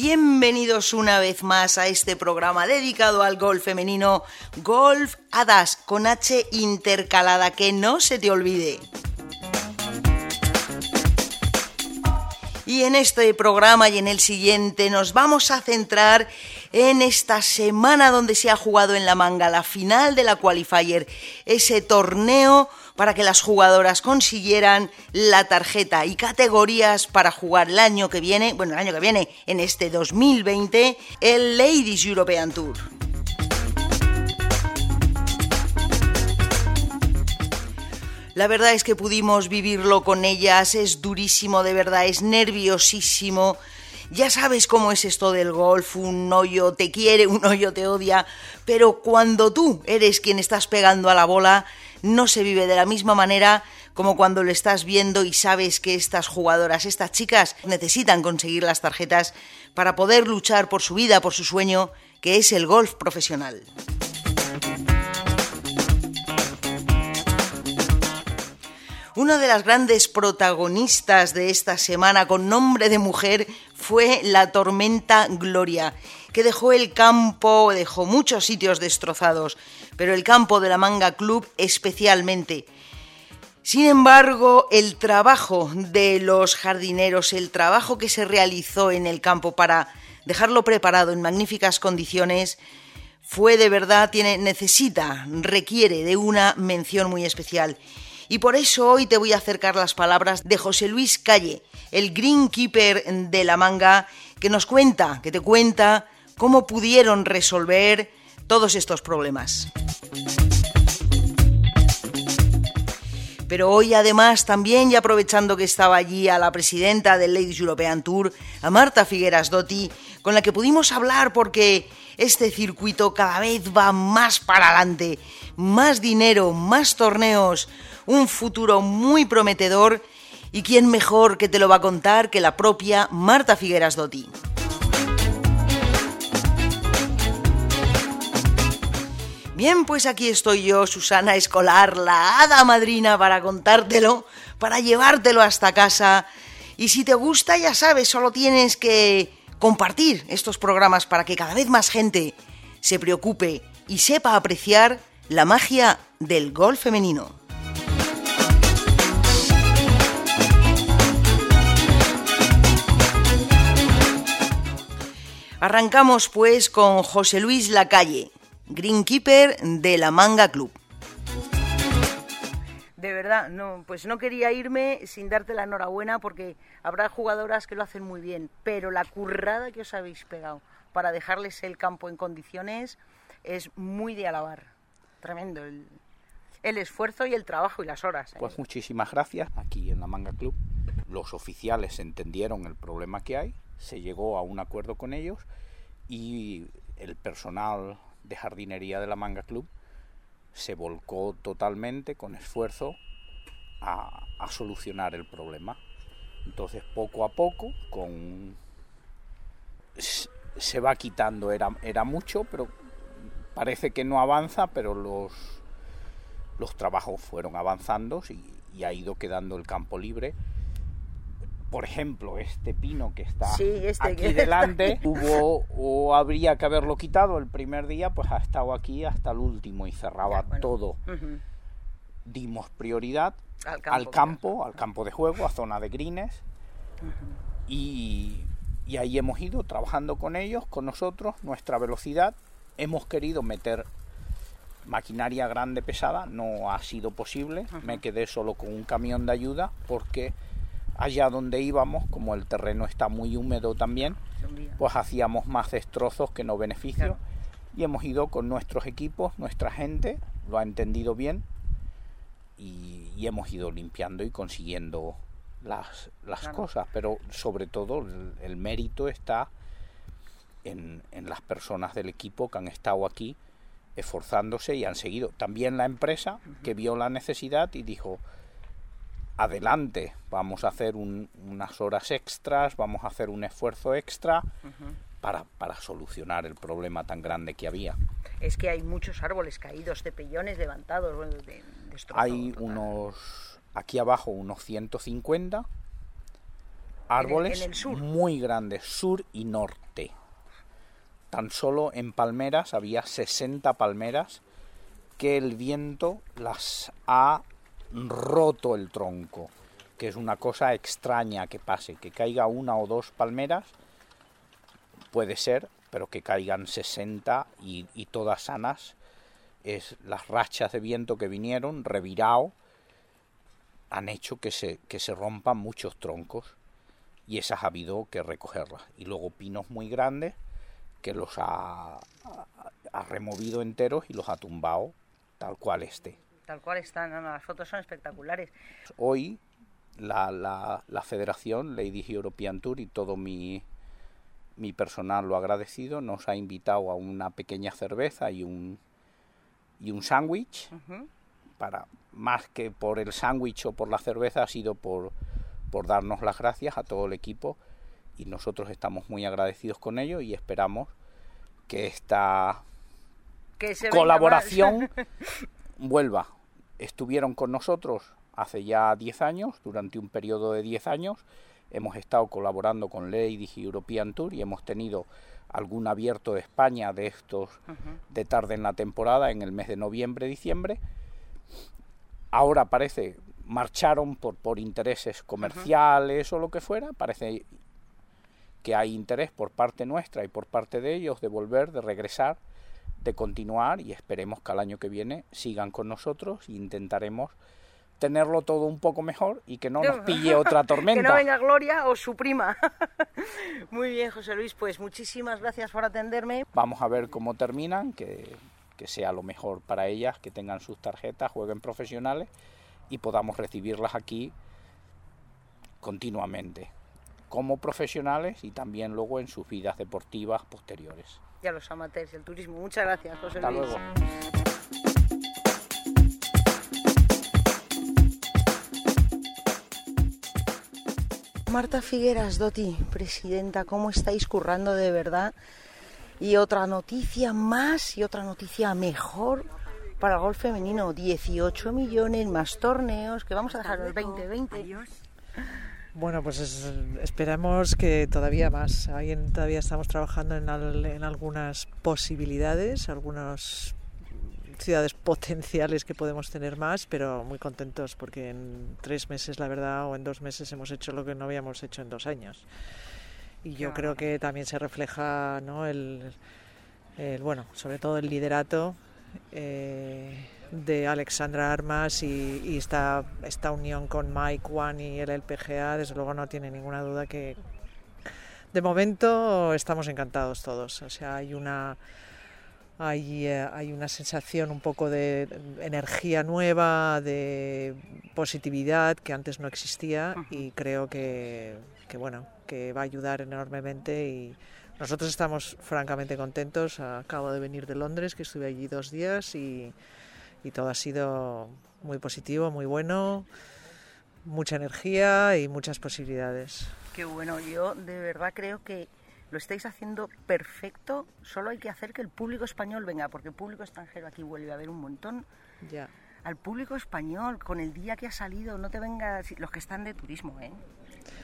Bienvenidos una vez más a este programa dedicado al golf femenino, Golf Hadas con H intercalada, que no se te olvide. Y en este programa y en el siguiente nos vamos a centrar en esta semana donde se ha jugado en la manga la final de la Qualifier, ese torneo para que las jugadoras consiguieran la tarjeta y categorías para jugar el año que viene, bueno, el año que viene, en este 2020, el Ladies European Tour. La verdad es que pudimos vivirlo con ellas, es durísimo, de verdad, es nerviosísimo. Ya sabes cómo es esto del golf, un hoyo te quiere, un hoyo te odia, pero cuando tú eres quien estás pegando a la bola, no se vive de la misma manera como cuando lo estás viendo y sabes que estas jugadoras, estas chicas, necesitan conseguir las tarjetas para poder luchar por su vida, por su sueño, que es el golf profesional. Una de las grandes protagonistas de esta semana con nombre de mujer fue la tormenta Gloria, que dejó el campo, dejó muchos sitios destrozados, pero el campo de la Manga Club especialmente. Sin embargo, el trabajo de los jardineros, el trabajo que se realizó en el campo para dejarlo preparado en magníficas condiciones, fue de verdad, tiene, necesita, requiere de una mención muy especial. Y por eso hoy te voy a acercar las palabras de José Luis Calle, el greenkeeper de la manga, que nos cuenta, que te cuenta cómo pudieron resolver todos estos problemas. Pero hoy además también, y aprovechando que estaba allí a la presidenta del Ladies European Tour, a Marta Figueras Dotti, con la que pudimos hablar porque este circuito cada vez va más para adelante, más dinero, más torneos, un futuro muy prometedor y quién mejor que te lo va a contar que la propia Marta Figueras Dotti. Bien, pues aquí estoy yo, Susana Escolar, la hada madrina, para contártelo, para llevártelo hasta casa. Y si te gusta, ya sabes, solo tienes que compartir estos programas para que cada vez más gente se preocupe y sepa apreciar la magia del golf femenino. Arrancamos pues con José Luis Lacalle, greenkeeper de la Manga Club. De verdad, no, pues no quería irme sin darte la enhorabuena porque habrá jugadoras que lo hacen muy bien, pero la currada que os habéis pegado para dejarles el campo en condiciones es muy de alabar. Tremendo el, esfuerzo y el trabajo y las horas. ¿eh? Pues muchísimas gracias. Aquí en la Manga Club los oficiales entendieron el problema que hay se llegó a un acuerdo con ellos y el personal de jardinería de la Manga Club se volcó totalmente con esfuerzo a, solucionar el problema. Entonces poco a poco, con se va quitando, era, era mucho, pero parece que no avanza, pero los, los trabajos fueron avanzando y ha ido quedando el campo libre por ejemplo, este pino que está este aquí delante, hubo o habría que haberlo quitado el primer día, pues ha estado aquí hasta el último y cerraba todo. Dimos prioridad al campo, al campo, de juego, a zona de greens, y, y ahí hemos ido trabajando con ellos, con nosotros, nuestra velocidad. Hemos querido meter maquinaria grande pesada, no ha sido posible. Me quedé solo con un camión de ayuda porque allá donde íbamos, como el terreno está muy húmedo también, pues hacíamos más destrozos que no beneficios. Y hemos ido con nuestros equipos, nuestra gente, lo ha entendido bien, y, hemos ido limpiando y consiguiendo las, las cosas. Pero sobre todo el, mérito está en, en las personas del equipo que han estado aquí esforzándose y han seguido. También la empresa que vio la necesidad y dijo, adelante, vamos a hacer unas horas extras, vamos a hacer un esfuerzo extra para, para solucionar el problema tan grande que había. Es que hay muchos árboles caídos, cepellones levantados, de, Hay unos, aquí abajo, unos 150 árboles muy grandes, sur y norte. Tan solo en palmeras había 60 palmeras que el viento las ha roto el tronco, que es una cosa extraña que pase, que caiga una o dos palmeras, puede ser, pero que caigan 60 y, todas sanas, es las rachas de viento que vinieron, revirado, han hecho que se, que se rompan muchos troncos y esas ha habido que recogerlas. Y luego pinos muy grandes que los ha, ha removido enteros y los ha tumbado tal cual esté tal cual están, las fotos son espectaculares. Hoy la, la, la Federación Lady European Tour y todo mi, mi personal lo ha agradecido, nos ha invitado a una pequeña cerveza y un, y un sándwich, para más que por el sándwich o por la cerveza, ha sido por, por darnos las gracias a todo el equipo y nosotros estamos muy agradecidos con ello y esperamos que esta colaboración vuelva estuvieron con nosotros hace ya 10 años, durante un periodo de 10 años. Hemos estado colaborando con Ladies European Tour y hemos tenido algún abierto de España de estos de tarde en la temporada en el mes de noviembre, diciembre. Ahora parece marcharon por, por intereses comerciales o lo que fuera, parece que hay interés por parte nuestra y por parte de ellos de volver, de regresar de continuar y esperemos que al año que viene sigan con nosotros e intentaremos tenerlo todo un poco mejor y que no nos pille otra tormenta. que no venga Gloria o su prima. Muy bien, José Luis, pues muchísimas gracias por atenderme. Vamos a ver cómo terminan, que, que sea lo mejor para ellas, que tengan sus tarjetas, jueguen profesionales y podamos recibirlas aquí continuamente como profesionales y también luego en sus vidas deportivas posteriores y a los amateurs del turismo. Muchas gracias, José Hasta Luego. Marta Figueras Doti, presidenta, ¿cómo estáis currando de verdad? Y otra noticia más y otra noticia mejor para el golf femenino. 18 millones más torneos que vamos a dejar el 2020. Bueno, pues esperamos que todavía más. Ahí todavía estamos trabajando en, en algunas posibilidades, algunas ciudades potenciales que podemos tener más, pero muy contentos porque en tres meses, la verdad, o en dos meses hemos hecho lo que no habíamos hecho en dos años. Y yo creo que también se refleja, ¿no? El, el bueno, sobre todo el liderato. Eh, de Alexandra Armas y, esta, esta unión con Mike One y el LPGA, desde luego no tiene ninguna duda que de momento estamos encantados todos. O sea, hay una hay, eh, hay una sensación un poco de energía nueva, de positividad que antes no existía y creo que, que bueno, que va a ayudar enormemente y nosotros estamos francamente contentos. Acabo de venir de Londres, que estuve allí dos días y y todo ha sido muy positivo, muy bueno, mucha energía y muchas posibilidades. Qué bueno, yo de verdad creo que lo estáis haciendo perfecto, solo hay que hacer que el público español venga, porque el público extranjero aquí vuelve a ver un montón. Ya. Al público español, con el día que ha salido, no te venga los que están de turismo, ¿eh?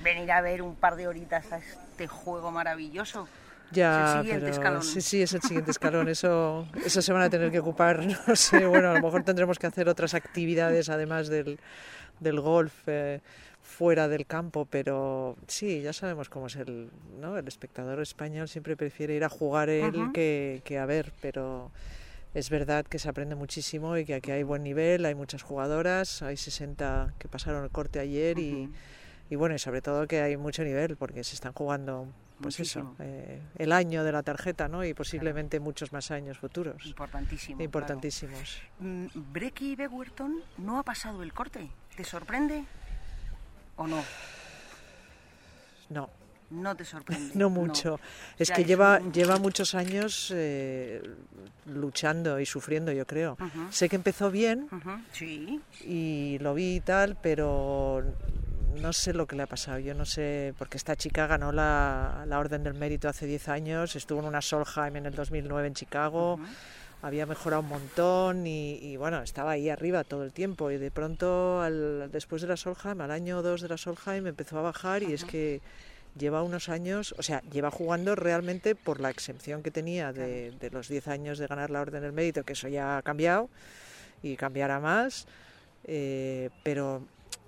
Venir a ver un par de horitas a este juego maravilloso. Ya, pero sí, sí, es el siguiente escalón. Eso, eso se van a tener que ocupar, no sé, bueno, a lo mejor tendremos que hacer otras actividades además del, del golf eh, fuera del campo, pero sí, ya sabemos cómo es el, ¿no? El espectador español siempre prefiere ir a jugar él que, que a ver, pero es verdad que se aprende muchísimo y que aquí hay buen nivel, hay muchas jugadoras, hay 60 que pasaron el corte ayer y, y bueno, y sobre todo que hay mucho nivel porque se están jugando pues eso, eh, el año de la tarjeta, ¿no? Y posiblemente muchos más años futuros. Importantísimo. Importantísimos. Mm, Brecky Bewerton no ha pasado el corte. ¿Te sorprende o no? No. No te sorprende. No mucho. Es que lleva, lleva muchos años eh, luchando y sufriendo, yo creo. Sé que empezó bien sí. y lo vi y tal, pero no sé lo que le ha pasado, yo no sé, porque esta chica ganó la, la Orden del Mérito hace 10 años, estuvo en una Solheim en el 2009 en Chicago, había mejorado un montón y, bueno, estaba ahí arriba todo el tiempo. Y de pronto al, después de la Solheim, al año 2 de la Solheim empezó a bajar y es que lleva unos años, o sea, lleva jugando realmente por la exención que tenía de, de los 10 años de ganar la Orden del Mérito, que eso ya ha cambiado y cambiará más, eh, pero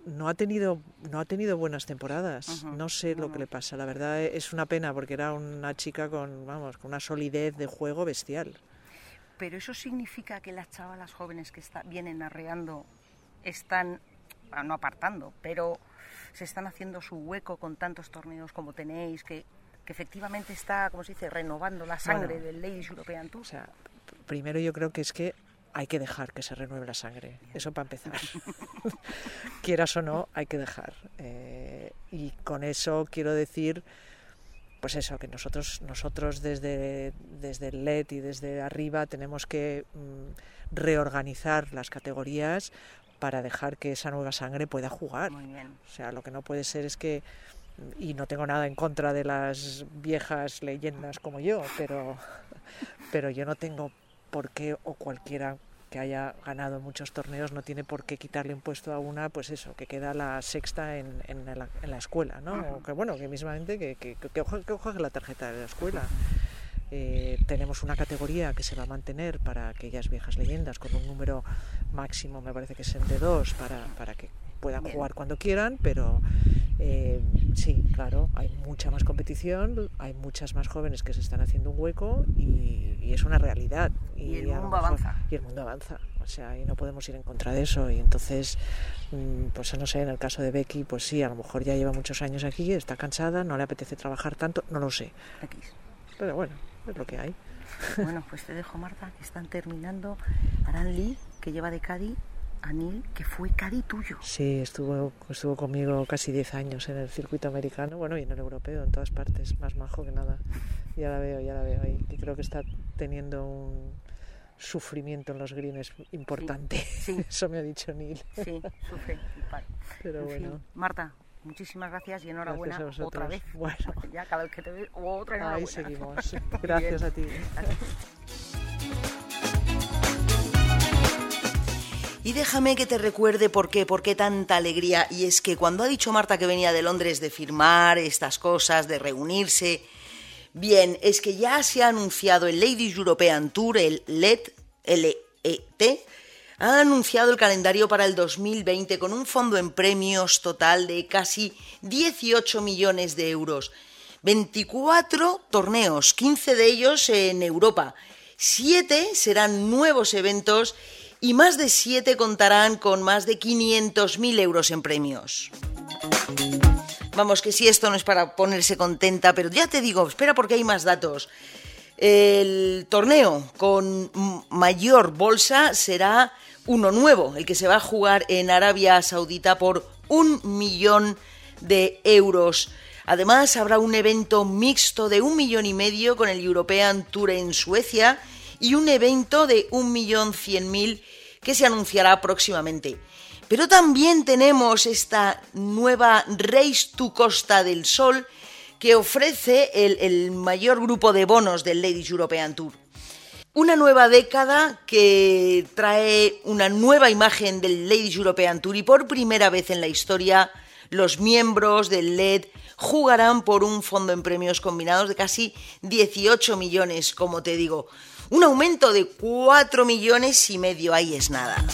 no ha tenido no ha tenido buenas temporadas. No sé lo que le pasa. La verdad es una pena porque era una chica con vamos con una solidez de juego bestial. Pero eso significa que las chavalas jóvenes que está, vienen arreando están ah, no apartando pero se están haciendo su hueco con tantos torneos como tenéis que, que efectivamente está como se dice renovando la sangre del Ladies European Tour. o sea primero yo creo que es que hay que dejar que se renueve la sangre. Eso para empezar. Quieras o no, hay que dejar. Eh, y con eso quiero decir, pues eso, que nosotros, nosotros desde, desde el LED y desde arriba tenemos que mm, reorganizar las categorías para dejar que esa nueva sangre pueda jugar. O sea, lo que no puede ser es que y no tengo nada en contra de las viejas leyendas como yo, pero, pero yo no tengo por qué o cualquiera que haya ganado muchos torneos no tiene por qué quitarle un puesto a una, pues eso, que queda la sexta en, en, la, en la, escuela, ¿no? O que bueno, que mismamente que, que, que, que la tarjeta de la escuela. Eh, tenemos una categoría que se va a mantener para aquellas viejas leyendas con un número máximo, me parece que es el de dos, para, para que puedan jugar cuando quieran, pero eh, sí, claro, hay mucha más competición, hay muchas más jóvenes que se están haciendo un hueco y, es una realidad. Y, el mundo avanza. Y el mundo avanza, o sea, y no podemos ir en contra de eso. Y entonces, mm, pues no sé, en el caso de Becky, pues sí, a lo mejor ya lleva muchos años aquí, está cansada, no le apetece trabajar tanto, no lo sé. Pero bueno, es lo que hay. Bueno, pues te dejo, Marta, que están terminando. Aran Lee, que lleva de Cádiz, Anil, que fue Cádiz tuyo. Sí, estuvo, estuvo conmigo casi 10 años en el circuito americano, bueno, y en el europeo, en todas partes, más majo que nada. Ya la veo, ya la veo. Y creo que está teniendo un sufrimiento en los greens importante. Sí, Eso me ha dicho Neil. Sí, sufre. Pero bueno. Marta, muchísimas gracias y enhorabuena otra vez. Bueno. Ya cada vez que te veo, otra enhorabuena. Ahí seguimos. Gracias a ti. Y déjame que te recuerde por qué, por qué tanta alegría. Y es que cuando ha dicho Marta que venía de Londres de firmar estas cosas, de reunirse, bien, es que ya se ha anunciado el Ladies European Tour, el LED, LET, ha anunciado el calendario para el 2020 con un fondo en premios total de casi 18 millones de euros. 24 torneos, 15 de ellos en Europa. 7 serán nuevos eventos y más de siete contarán con más de 500.000 euros en premios. Vamos, que si esto no es para ponerse contenta, pero ya te digo, espera porque hay más datos. El torneo con mayor bolsa será uno nuevo, el que se va a jugar en Arabia Saudita por un millón de euros. Además, habrá un evento mixto de un millón y medio con el European Tour en Suecia y un evento de 1.100.000 que se anunciará próximamente. Pero también tenemos esta nueva Race to Costa del Sol que ofrece el, el mayor grupo de bonos del Ladies European Tour. Una nueva década que trae una nueva imagen del Ladies European Tour y por primera vez en la historia los miembros del LED jugarán por un fondo en premios combinados de casi 18 millones, como te digo. Un aumento de 4 millones y medio, ahí es nada.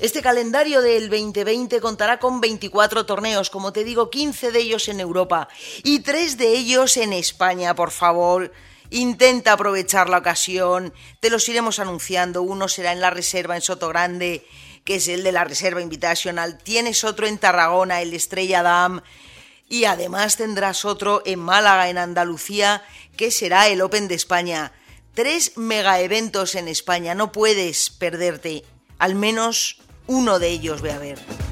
Este calendario del 2020 contará con 24 torneos, como te digo, 15 de ellos en Europa y 3 de ellos en España, por favor. Intenta aprovechar la ocasión, te los iremos anunciando. Uno será en la reserva en Soto Grande, que es el de la reserva invitacional. Tienes otro en Tarragona, el Estrella Dam y además tendrás otro en Málaga, en Andalucía, que será el Open de España. Tres mega eventos en España, no puedes perderte. Al menos uno de ellos ve a ver.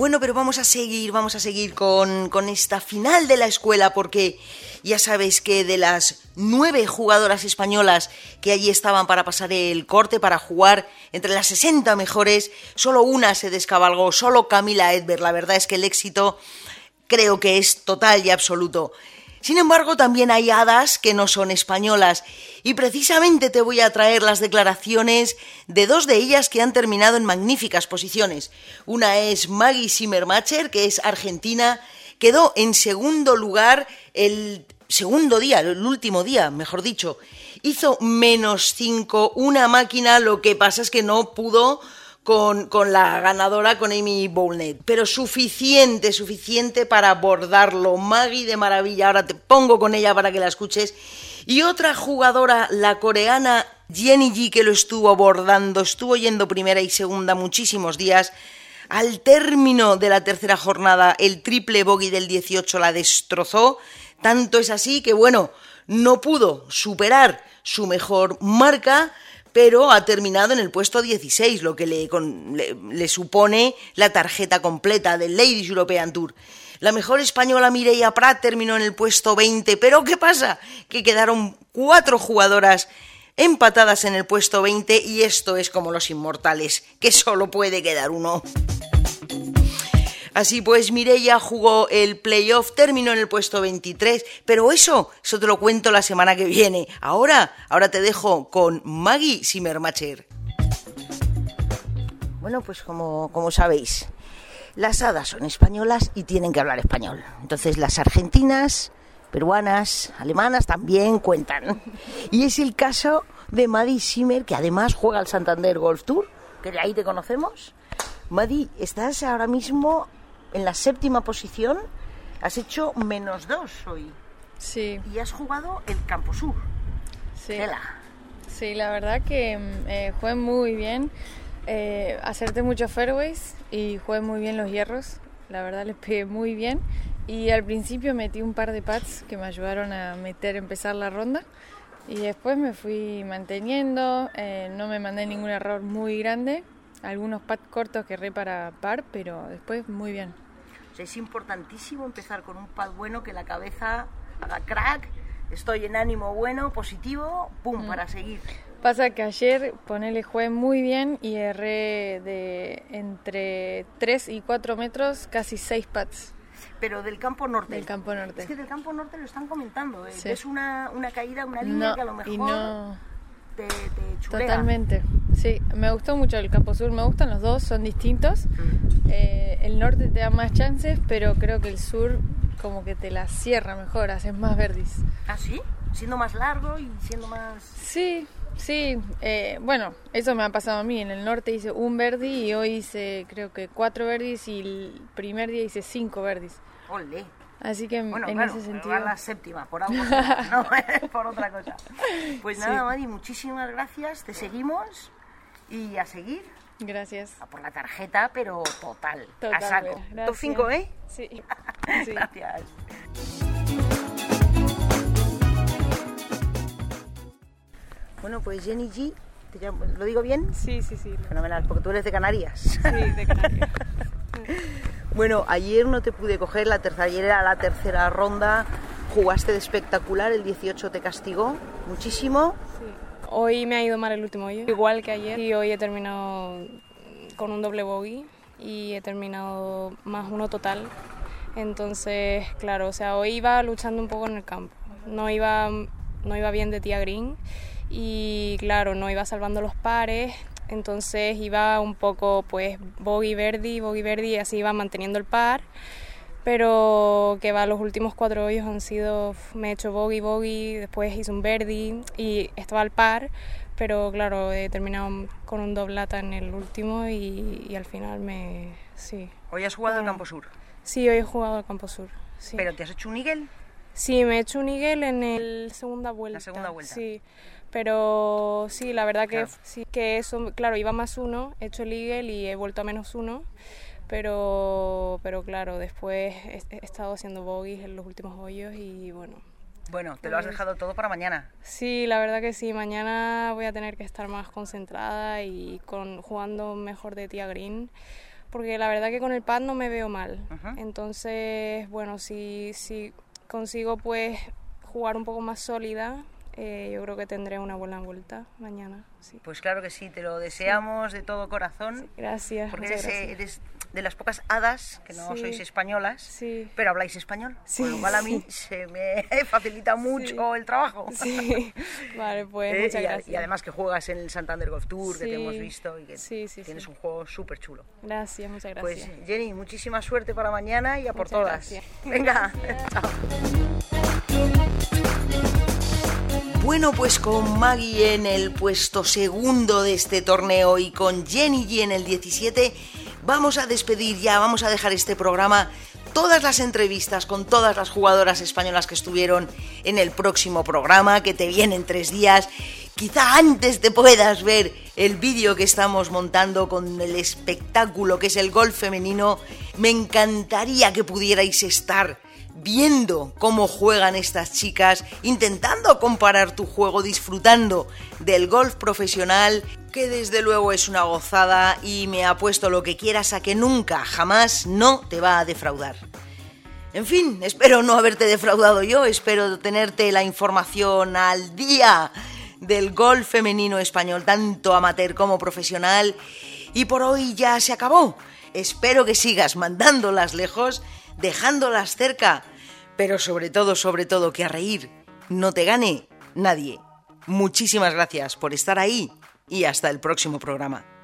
Bueno, pero vamos a seguir, vamos a seguir con, con, esta final de la escuela porque ya sabéis que de las nueve jugadoras españolas que allí estaban para pasar el corte, para jugar entre las 60 mejores, solo una se descabalgó, solo Camila Edber. La verdad es que el éxito creo que es total y absoluto. Sin embargo, también hay hadas que no son españolas y precisamente te voy a traer las declaraciones de dos de ellas que han terminado en magníficas posiciones. Una es Maggie Zimmermacher, que es argentina, quedó en segundo lugar el segundo día, el último día, mejor dicho. Hizo menos cinco, una máquina, lo que pasa es que no pudo con, con, la ganadora, con Amy Bownet. Pero suficiente, suficiente para abordarlo. Maggie de maravilla. Ahora te pongo con ella para que la escuches. Y otra jugadora, la coreana Jenny G, que lo estuvo abordando, estuvo yendo primera y segunda muchísimos días. Al término de la tercera jornada, el triple bogey del 18 la destrozó. Tanto es así que, bueno, no pudo superar su mejor marca, pero ha terminado en el puesto 16, lo que le, supone la tarjeta completa del Ladies European Tour. La mejor española Mireia Prat terminó en el puesto 20, pero ¿qué pasa? Que quedaron cuatro jugadoras empatadas en el puesto 20 y esto es como los inmortales, que solo puede quedar uno. Así pues, Mireia jugó el playoff, terminó en el puesto 23, pero eso, eso te lo cuento la semana que viene. Ahora, ahora te dejo con Maggie Zimmermacher. Bueno, pues como, como sabéis, las hadas son españolas y tienen que hablar español. Entonces las argentinas, peruanas, alemanas también cuentan. Y es el caso de Maddie Zimmer, que además juega al Santander Golf Tour, que de ahí te conocemos. Maddie, estás ahora mismo en la séptima posición, has hecho menos dos hoy. Sí. Y has jugado el Campo Sur. Sí. Tela. Sí, la verdad que eh, jugué muy bien. Eh, acerté muchos fairways y jugué muy bien los hierros. La verdad les pegué muy bien. Y al principio metí un par de pads que me ayudaron a meter, empezar la ronda. Y después me fui manteniendo. Eh, no me mandé ningún error muy grande algunos pads cortos que erré para par, pero después muy bien. O sea, es importantísimo empezar con un pad bueno, que la cabeza haga crack, estoy en ánimo bueno, positivo, pum, mm. para seguir. Pasa que ayer ponele jugué muy bien y erré de entre 3 y 4 metros casi 6 pads. Pero del campo norte. Del campo norte. Es que del campo norte lo están comentando. ¿eh? Sí. Es una, una caída, una línea no, que a lo mejor y no... te, te chulea. Totalmente. Sí, me gustó mucho el campo sur, me gustan los dos, son distintos. Eh, el norte te da más chances, pero creo que el sur como que te la cierra mejor, haces más verdis. ¿Ah, sí? Siendo más largo y siendo más... Sí, sí. Eh, bueno, eso me ha pasado a mí. En el norte hice un verdi y hoy hice creo que cuatro verdis y el primer día hice cinco verdis. Olé. Así que bueno, en claro, ese sentido. Va la séptima, por algo, no por otra cosa. Pues nada, sí. Mari, muchísimas gracias. Te seguimos y a seguir. Gracias. A por la tarjeta, pero total. total a saco. Top 5, ¿eh? Sí. sí. gracias. Bueno, pues Jenny G, ¿te llamo, ¿lo digo bien? Sí, sí, sí. Fenomenal, porque tú eres de Canarias. Sí, de Canarias. Bueno, ayer no te pude coger, la tercera, ayer era la tercera ronda, jugaste de espectacular, el 18 te castigó muchísimo. Sí. Hoy me ha ido mal el último hoyo, igual que ayer, y hoy he terminado con un doble bogey y he terminado más uno total. Entonces, claro, o sea, hoy iba luchando un poco en el campo. No iba, no iba bien de tía green y, claro, no iba salvando los pares. Entonces iba un poco, pues, bogey verdi, bogey verdi así iba manteniendo el par pero que va, los últimos cuatro hoyos han sido, me he hecho bogey, bogey, después hice un birdie y estaba al par, pero claro, he terminado con un doblata en el último y, y al final me, sí. ¿Hoy has jugado al Campo Sur? Sí, hoy he jugado al Campo Sur, sí. ¿Pero te has hecho un eagle? Sí, me he hecho un eagle en el segunda vuelta. La segunda vuelta. Sí, pero sí, la verdad que, claro. sí, que eso, claro, iba más uno, he hecho el eagle y he vuelto a menos uno pero, pero claro, después he, he estado haciendo bogies en los últimos hoyos y bueno. Bueno, te lo has dejado todo para mañana. Sí, la verdad que sí. Mañana voy a tener que estar más concentrada y con, jugando mejor de tía green porque la verdad que con el pad no me veo mal. Entonces, bueno, si, si consigo pues jugar un poco más sólida, eh, yo creo que tendré una buena vuelta mañana. Sí. Pues claro que sí, te lo deseamos de todo corazón. gracias. Porque eres, de las pocas hadas que no sois españolas, pero habláis español, con lo cual a mí se me facilita mucho el trabajo. Sí, vale, pues eh, muchas y, gracias. Y además que juegas en el Santander Golf Tour, que te hemos visto y que tienes un juego súper chulo. Gracias, muchas pues, gracias. Pues Jenny, muchísima suerte para mañana y a por todas. Venga, chao. Bueno, pues con Maggie en el puesto segundo de este torneo y con Jenny G en el 17, vamos a despedir ya, vamos a dejar este programa todas las entrevistas con todas las jugadoras españolas que estuvieron en el próximo programa, que te viene en tres días. Quizá antes te puedas ver el vídeo que estamos montando con el espectáculo que es el golf femenino. Me encantaría que pudierais estar viendo cómo juegan estas chicas, intentando comparar tu juego, disfrutando del golf profesional, que desde luego es una gozada y me apuesto lo que quieras a que nunca, jamás no te va a defraudar. En fin, espero no haberte defraudado yo, espero tenerte la información al día del golf femenino español, tanto amateur como profesional. Y por hoy ya se acabó. Espero que sigas mandándolas lejos, dejándolas cerca, pero sobre todo, sobre todo, que a reír no te gane nadie. Muchísimas gracias por estar ahí y hasta el próximo programa.